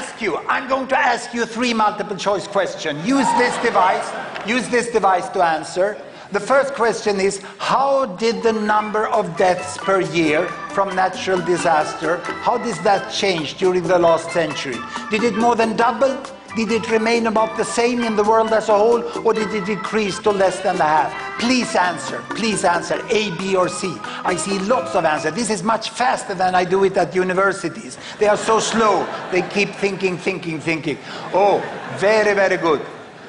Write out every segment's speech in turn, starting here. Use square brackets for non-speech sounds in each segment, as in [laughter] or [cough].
ask you, I'm going to ask you three multiple choice questions. Use this device, use this device to answer. The first question is, how did the number of deaths per year from natural disaster, how does that change during the last century? Did it more than double? Did it remain about the same in the world as a whole, or did it decrease to less than a half? Please answer, please answer, A, B, or C. I see lots of answers. This is much faster than I do it at universities. They are so slow, they keep thinking, thinking, thinking. Oh, very, very good.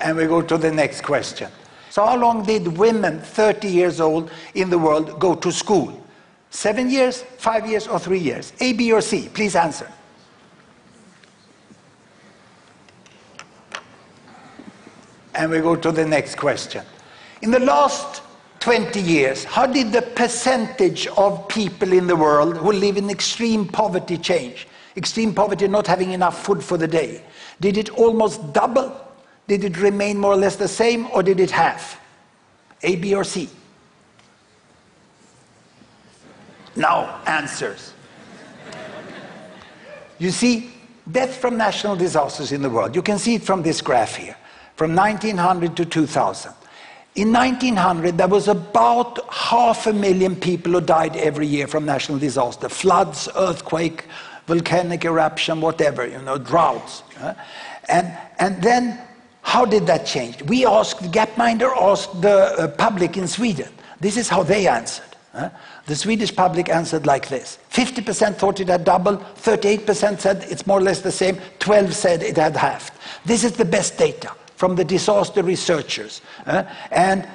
And we go to the next question. So, how long did women 30 years old in the world go to school? Seven years, five years, or three years? A, B, or C? Please answer. And we go to the next question. In the last 20 years, how did the percentage of people in the world who live in extreme poverty change? Extreme poverty, not having enough food for the day. Did it almost double? Did it remain more or less the same, or did it half? A, B, or C? Now, answers. You see, death from national disasters in the world, you can see it from this graph here from 1900 to 2000. In 1900, there was about half a million people who died every year from natural disaster floods, earthquake, volcanic eruption, whatever, you know, droughts. And, and then, how did that change? We asked, Gapminder asked the uh, public in Sweden. This is how they answered. The Swedish public answered like this 50% thought it had doubled, 38% said it's more or less the same, 12 said it had halved. This is the best data from the disaster researchers. Uh, and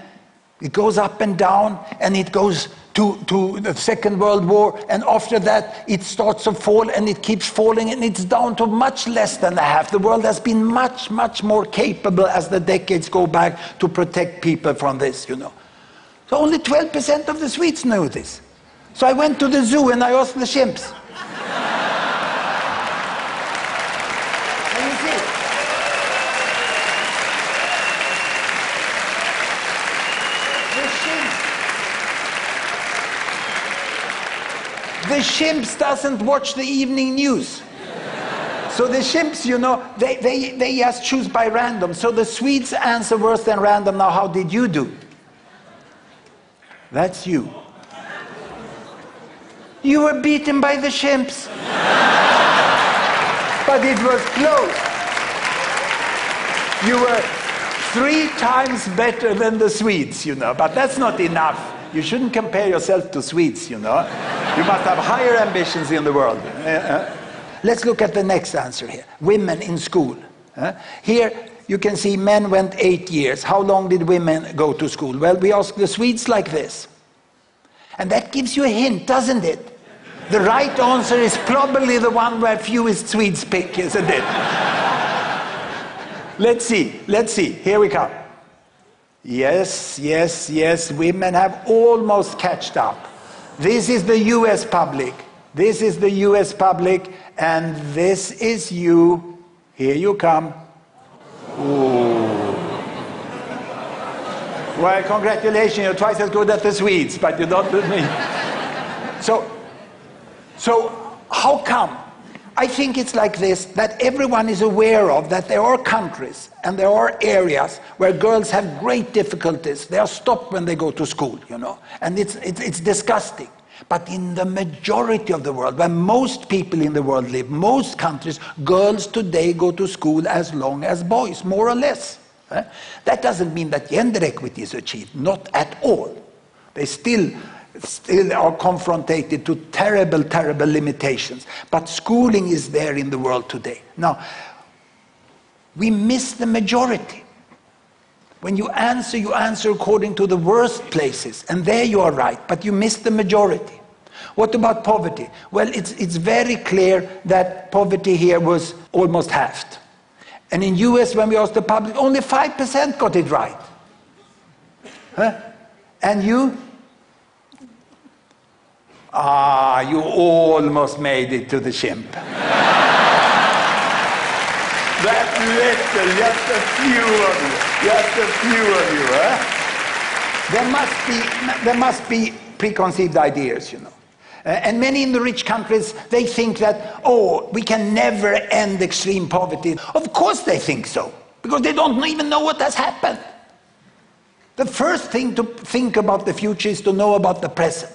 it goes up and down, and it goes to, to the Second World War, and after that it starts to fall and it keeps falling, and it's down to much less than a half. The world has been much, much more capable as the decades go back to protect people from this, you know. So only 12% of the Swedes know this. So I went to the zoo and I asked the chimps. The chimps doesn't watch the evening news. So the chimps, you know, they, they, they just choose by random. So the Swedes answer worse than random. Now, how did you do? That's you. You were beaten by the chimps. [laughs] but it was close. You were three times better than the Swedes, you know, but that's not enough. You shouldn't compare yourself to Swedes, you know. You must have higher ambitions in the world. Uh, uh. Let's look at the next answer here. Women in school. Uh, here you can see men went eight years. How long did women go to school? Well, we asked the Swedes like this. And that gives you a hint, doesn't it? The right answer is probably the one where fewest Swedes pick, isn't it? [laughs] let's see, let's see. Here we come. Yes, yes, yes, women have almost catched up. This is the US public. This is the US public, and this is you. Here you come. Ooh. Well, congratulations, you're twice as good as the Swedes, but you're not with me. So, so how come? I think it's like this that everyone is aware of that there are countries and there are areas where girls have great difficulties. They are stopped when they go to school, you know, and it's, it's, it's disgusting. But in the majority of the world, where most people in the world live, most countries, girls today go to school as long as boys, more or less. Eh? That doesn't mean that gender equity is achieved, not at all. They still still are confronted to terrible, terrible limitations. But schooling is there in the world today. Now, we miss the majority. When you answer, you answer according to the worst places, and there you are right, but you miss the majority. What about poverty? Well, it's, it's very clear that poverty here was almost halved. And in US, when we asked the public, only 5% got it right. Huh? And you? Ah, you almost made it to the chimp. [laughs] that little, just a few of you, just a few of you, huh? There must be, there must be preconceived ideas, you know. Uh, and many in the rich countries, they think that, oh, we can never end extreme poverty. Of course they think so, because they don't even know what has happened. The first thing to think about the future is to know about the present.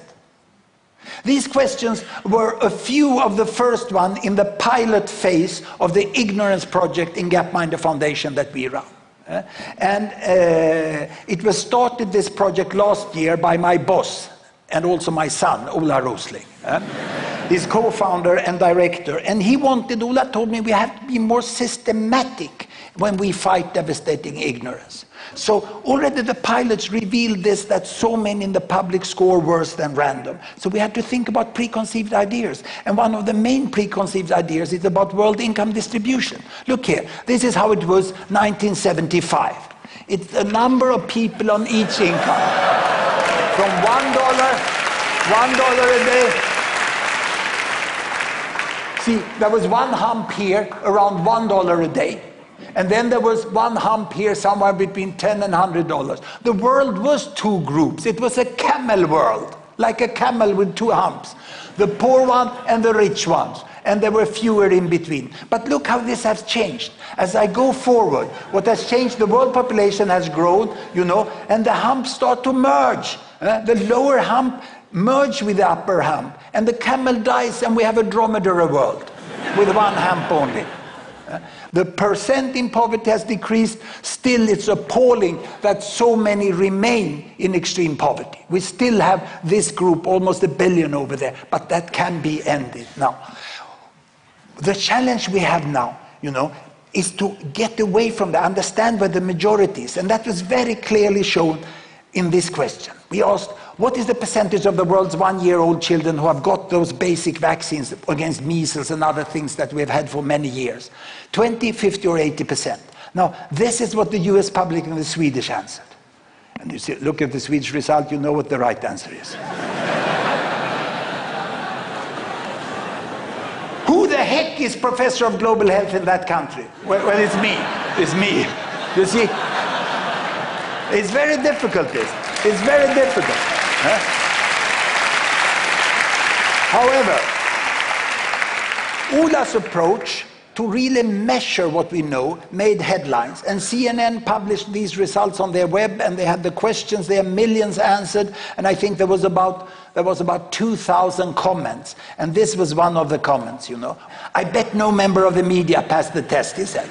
These questions were a few of the first one in the pilot phase of the ignorance project in Gapminder Foundation that we run. Uh, and uh, it was started this project last year by my boss and also my son, Ola Rosling. [laughs] His co-founder and director. And he wanted, Ola told me we have to be more systematic when we fight devastating ignorance. So already the pilots revealed this that so many in the public score worse than random. So we had to think about preconceived ideas. And one of the main preconceived ideas is about world income distribution. Look here, this is how it was 1975. It's the number of people on each income. From one dollar, one dollar a day. See, there was one hump here around one dollar a day. And then there was one hump here somewhere between 10 and 100 dollars. The world was two groups. It was a camel world, like a camel with two humps. The poor one and the rich ones. And there were fewer in between. But look how this has changed. As I go forward, what has changed, the world population has grown, you know, and the humps start to merge. Uh, the lower hump merge with the upper hump. And the camel dies and we have a dromedary world with one hump only. The percent in poverty has decreased. Still, it's appalling that so many remain in extreme poverty. We still have this group, almost a billion over there, but that can be ended now. The challenge we have now, you know, is to get away from that, understand where the majority is. And that was very clearly shown in this question. We asked, what is the percentage of the world's one-year-old children who have got those basic vaccines against measles and other things that we've had for many years? 20, 50 or 80 percent. Now, this is what the US public and the Swedish answered. And you see, look at the Swedish result, you know what the right answer is. [laughs] Who the heck is professor of global health in that country? Well, well it's me. It's me. You see? It's very difficult, this. It's very difficult. However, Ola's approach to really measure what we know made headlines. And CNN published these results on their web, and they had the questions there, millions answered, and I think there was about there was about 2,000 comments. And this was one of the comments, you know. I bet no member of the media passed the test, he said.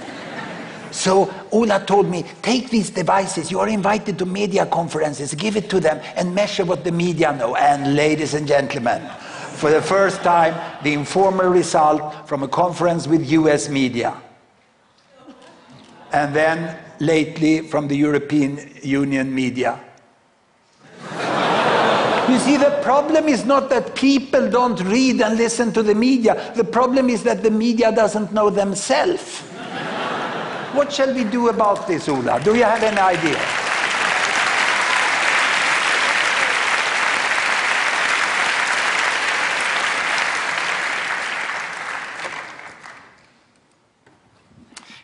So Ola told me, take these devices. You are invited to media conferences. Give it to them and measure what the media know. And ladies and gentlemen, for the first time, the informal result from a conference with US media. And then lately from the European Union media. [laughs] You see, the problem is not that people don't read and listen to the media. The problem is that the media doesn't know themselves. What shall we do about this, Ola? Do you have any idea?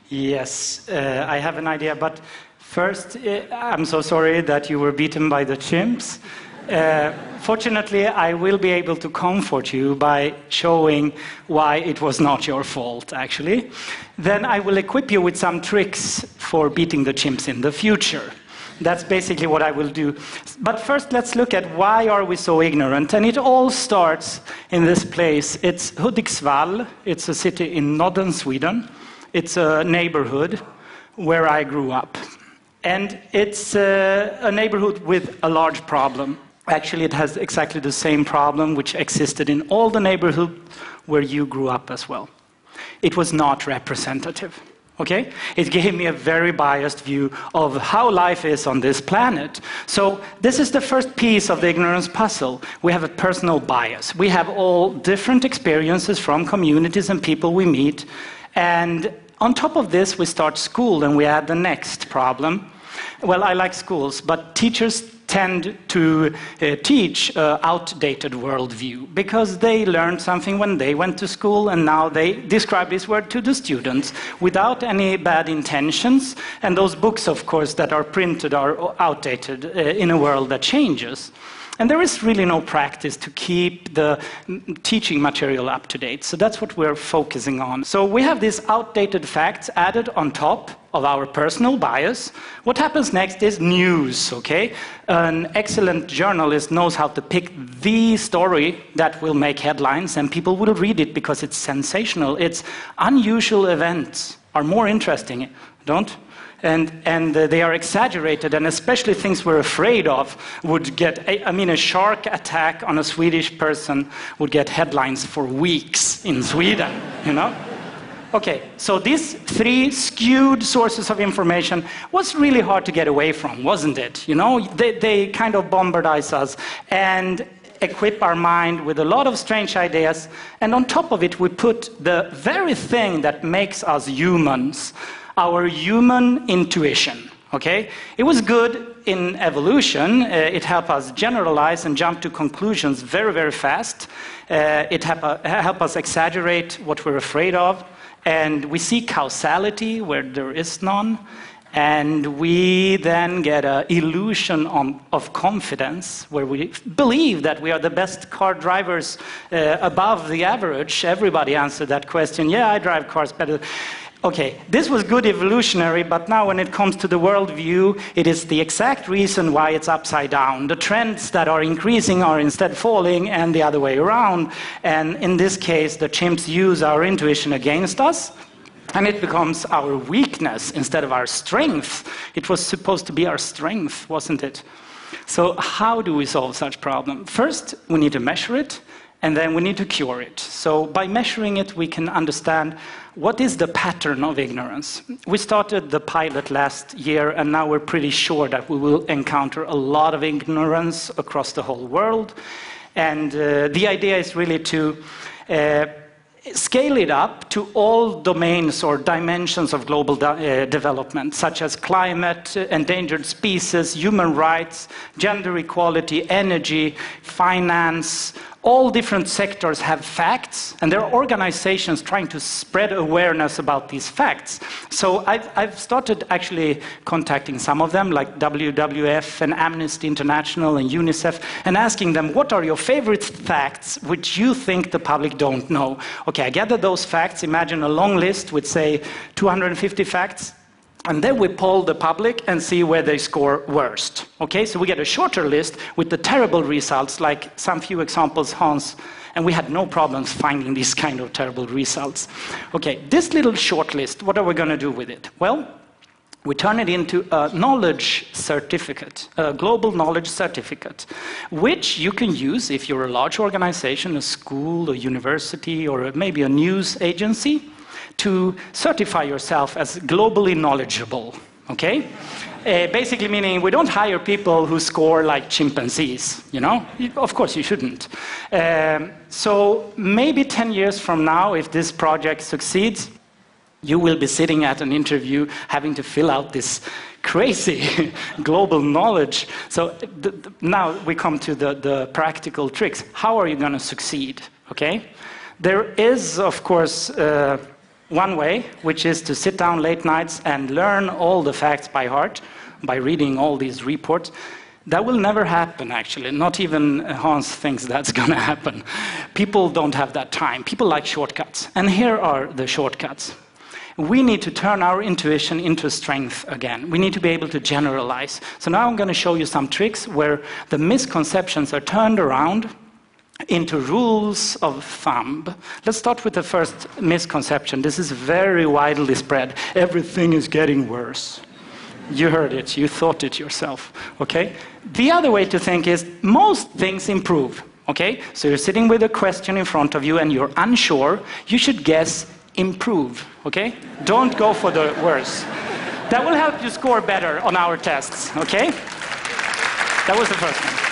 Yes, uh, I have an idea, but first, uh, I'm so sorry that you were beaten by the chimps. Uh, fortunately, I will be able to comfort you by showing why it was not your fault, actually. Then I will equip you with some tricks for beating the chimps in the future. That's basically what I will do. But first, let's look at why are we so ignorant. And it all starts in this place. It's Hudiksvall. It's a city in northern Sweden. It's a neighborhood where I grew up. And it's uh, a neighborhood with a large problem. Actually, it has exactly the same problem which existed in all the neighborhoods where you grew up as well. It was not representative. Okay? It gave me a very biased view of how life is on this planet. So, this is the first piece of the ignorance puzzle. We have a personal bias. We have all different experiences from communities and people we meet. And on top of this, we start school and we add the next problem. Well, I like schools, but teachers tend to uh, teach uh, outdated worldview because they learned something when they went to school and now they describe this word to the students without any bad intentions. And those books, of course, that are printed are outdated uh, in a world that changes. And there is really no practice to keep the teaching material up to date. So that's what we're focusing on. So we have these outdated facts added on top of our personal bias. What happens next is news, okay? An excellent journalist knows how to pick the story that will make headlines, and people will read it because it's sensational. It's unusual events are more interesting, don't? And, and uh, they are exaggerated, and especially things we're afraid of would get. I mean, a shark attack on a Swedish person would get headlines for weeks in Sweden, you know? Okay, so these three skewed sources of information was really hard to get away from, wasn't it? You know, they, they kind of bombardize us and equip our mind with a lot of strange ideas, and on top of it, we put the very thing that makes us humans, our human intuition. Okay? It was good in evolution. Uh, it helped us generalize and jump to conclusions very, very fast. Uh, it helped uh, help us exaggerate what we're afraid of. And we see causality where there is none. And we then get an illusion on, of confidence where we believe that we are the best car drivers uh, above the average. Everybody answered that question. Yeah, I drive cars better. Okay, this was good evolutionary, but now when it comes to the worldview, it is the exact reason why it's upside down. The trends that are increasing are instead falling, and the other way around. And in this case, the chimps use our intuition against us, and it becomes our weakness instead of our strength. It was supposed to be our strength, wasn't it? So, how do we solve such problem? First, we need to measure it, and then we need to cure it. So, by measuring it, we can understand what is the pattern of ignorance? We started the pilot last year, and now we're pretty sure that we will encounter a lot of ignorance across the whole world. And uh, the idea is really to uh, scale it up to all domains or dimensions of global uh, development, such as climate, endangered species, human rights, gender equality, energy, finance, all different sectors have facts, and there are organizations trying to spread awareness about these facts. So I've, I've, started actually contacting some of them, like WWF and Amnesty International and UNICEF, and asking them, what are your favorite facts which you think the public don't know? Okay, I gather those facts. Imagine a long list with, say, 250 facts. And then we poll the public and see where they score worst. Okay, so we get a shorter list with the terrible results, like some few examples, Hans, and we had no problems finding these kind of terrible results. Okay, this little short list, what are we going to do with it? Well, we turn it into a knowledge certificate, a global knowledge certificate, which you can use if you're a large organization, a school, a university, or maybe a news agency to certify yourself as globally knowledgeable, okay? Uh, basically meaning we don't hire people who score like chimpanzees, you know? Of course you shouldn't. Um, so maybe 10 years from now, if this project succeeds, you will be sitting at an interview having to fill out this crazy [laughs] global knowledge. So now we come to the, the practical tricks. How are you going to succeed? Okay? There is, of course, uh, one way, which is to sit down late nights and learn all the facts by heart by reading all these reports. That will never happen, actually. Not even Hans thinks that's [laughs] going to happen. People don't have that time. People like shortcuts. And here are the shortcuts. We need to turn our intuition into strength again. We need to be able to generalize. So now I'm going to show you some tricks where the misconceptions are turned around into rules of thumb. Let's start with the first misconception. This is very widely spread. Everything is getting worse. You heard it, you thought it yourself, okay? The other way to think is most things improve, okay? So you're sitting with a question in front of you and you're unsure, you should guess improve, okay? Don't go for the worse. That will help you score better on our tests, okay? That was the first one.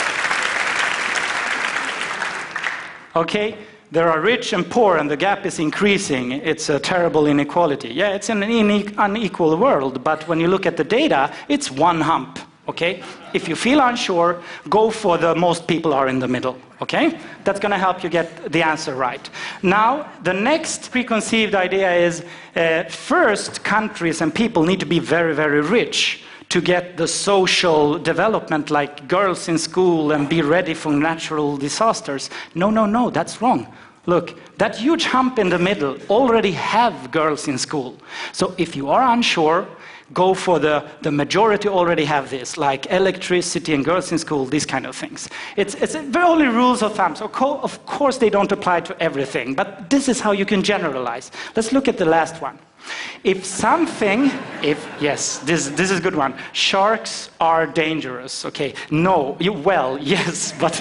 Okay, there are rich and poor, and the gap is increasing. It's a terrible inequality. Yeah, it's an unequal world, but when you look at the data, it's one hump. Okay? If you feel unsure, go for the most people are in the middle. Okay? That's going to help you get the answer right. Now, the next preconceived idea is uh, first, countries and people need to be very, very rich to get the social development like girls in school and be ready for natural disasters. No, no, no, that's wrong. Look, that huge hump in the middle already have girls in school. So if you are unsure, go for the, the majority already have this, like electricity and girls in school, these kind of things. It's, it's only rules of thumb. So co- of course they don't apply to everything, but this is how you can generalize. Let's look at the last one. If something, if, yes, this, this is a good one. Sharks are dangerous, okay? No, you, well, [laughs] yes, but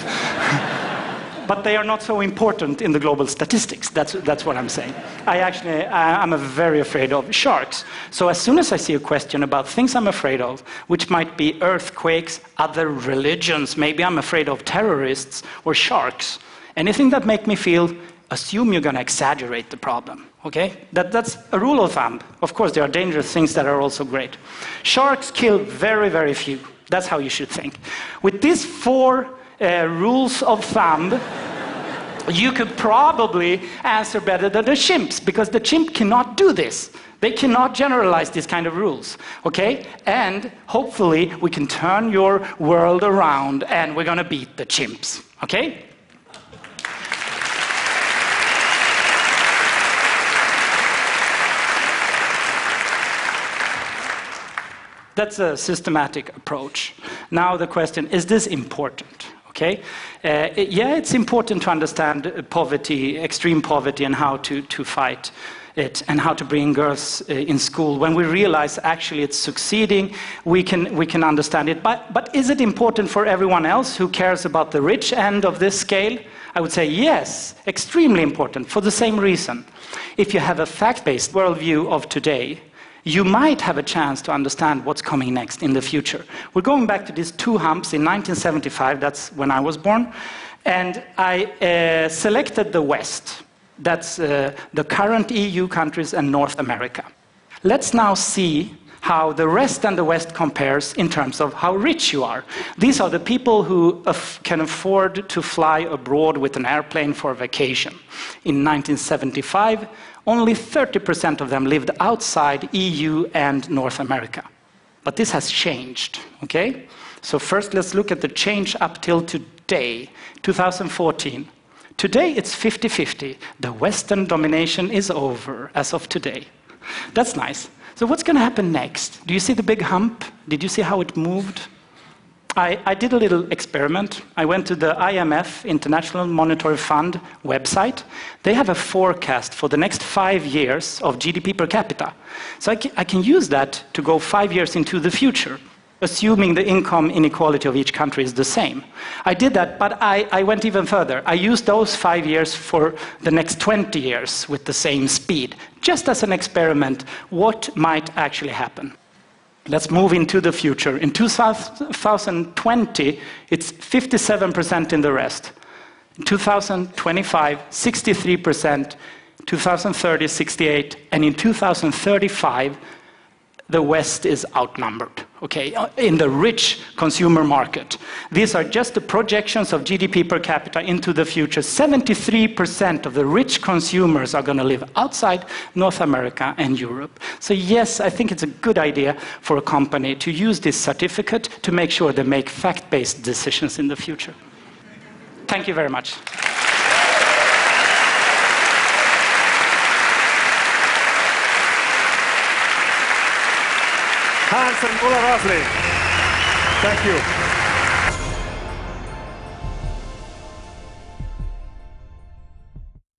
but they are not so important in the global statistics. That's, that's what I'm saying. I actually, I, I'm very afraid of sharks. So as soon as I see a question about things I'm afraid of, which might be earthquakes, other religions, maybe I'm afraid of terrorists or sharks, anything that make me feel, assume you're going to exaggerate the problem. Okay? That, that's a rule of thumb. Of course, there are dangerous things that are also great. Sharks kill very, very few. That's how you should think. With these four uh, rules of thumb, [laughs] you could probably answer better than the chimps because the chimp cannot do this. They cannot generalize these kind of rules, okay? And hopefully we can turn your world around and we're gonna beat the chimps, okay? That's a systematic approach. Now the question, is this important? Okay? Uh, yeah, it's important to understand poverty, extreme poverty, and how to, to fight it and how to bring girls uh, in school. When we realize actually it's succeeding, we can, we can understand it. But, but is it important for everyone else who cares about the rich end of this scale? I would say yes, extremely important for the same reason. If you have a fact based worldview of today, you might have a chance to understand what's coming next in the future. We're going back to these two humps in 1975, that's when I was born, and I uh, selected the West. That's uh, the current EU countries and North America. Let's now see how the rest and the West compares in terms of how rich you are. These are the people who af can afford to fly abroad with an airplane for vacation. In 1975, only 30% of them lived outside EU and North America. But this has changed, okay? So first let's look at the change up till today, 2014. Today it's 50-50. The Western domination is over as of today. That's nice. So what's going to happen next? Do you see the big hump? Did you see how it moved? I, I, did a little experiment. I went to the IMF, International Monetary Fund website. They have a forecast for the next five years of GDP per capita. So I can, I can use that to go five years into the future, assuming the income inequality of each country is the same. I did that, but I, I went even further. I used those five years for the next 20 years with the same speed, just as an experiment, what might actually happen. Let's move into the future. In 2020, it's 57% in the rest. In 2025, 63%. 2030, 68%, and in 2035, the West is outnumbered, okay, uh, in the rich consumer market. These are just the projections of GDP per capita into the future. 73% of the rich consumers are going to live outside North America and Europe. So, yes, I think it's a good idea for a company to use this certificate to make sure they make fact based decisions in the future. Thank you very much. And Ola Rosling. Thank you.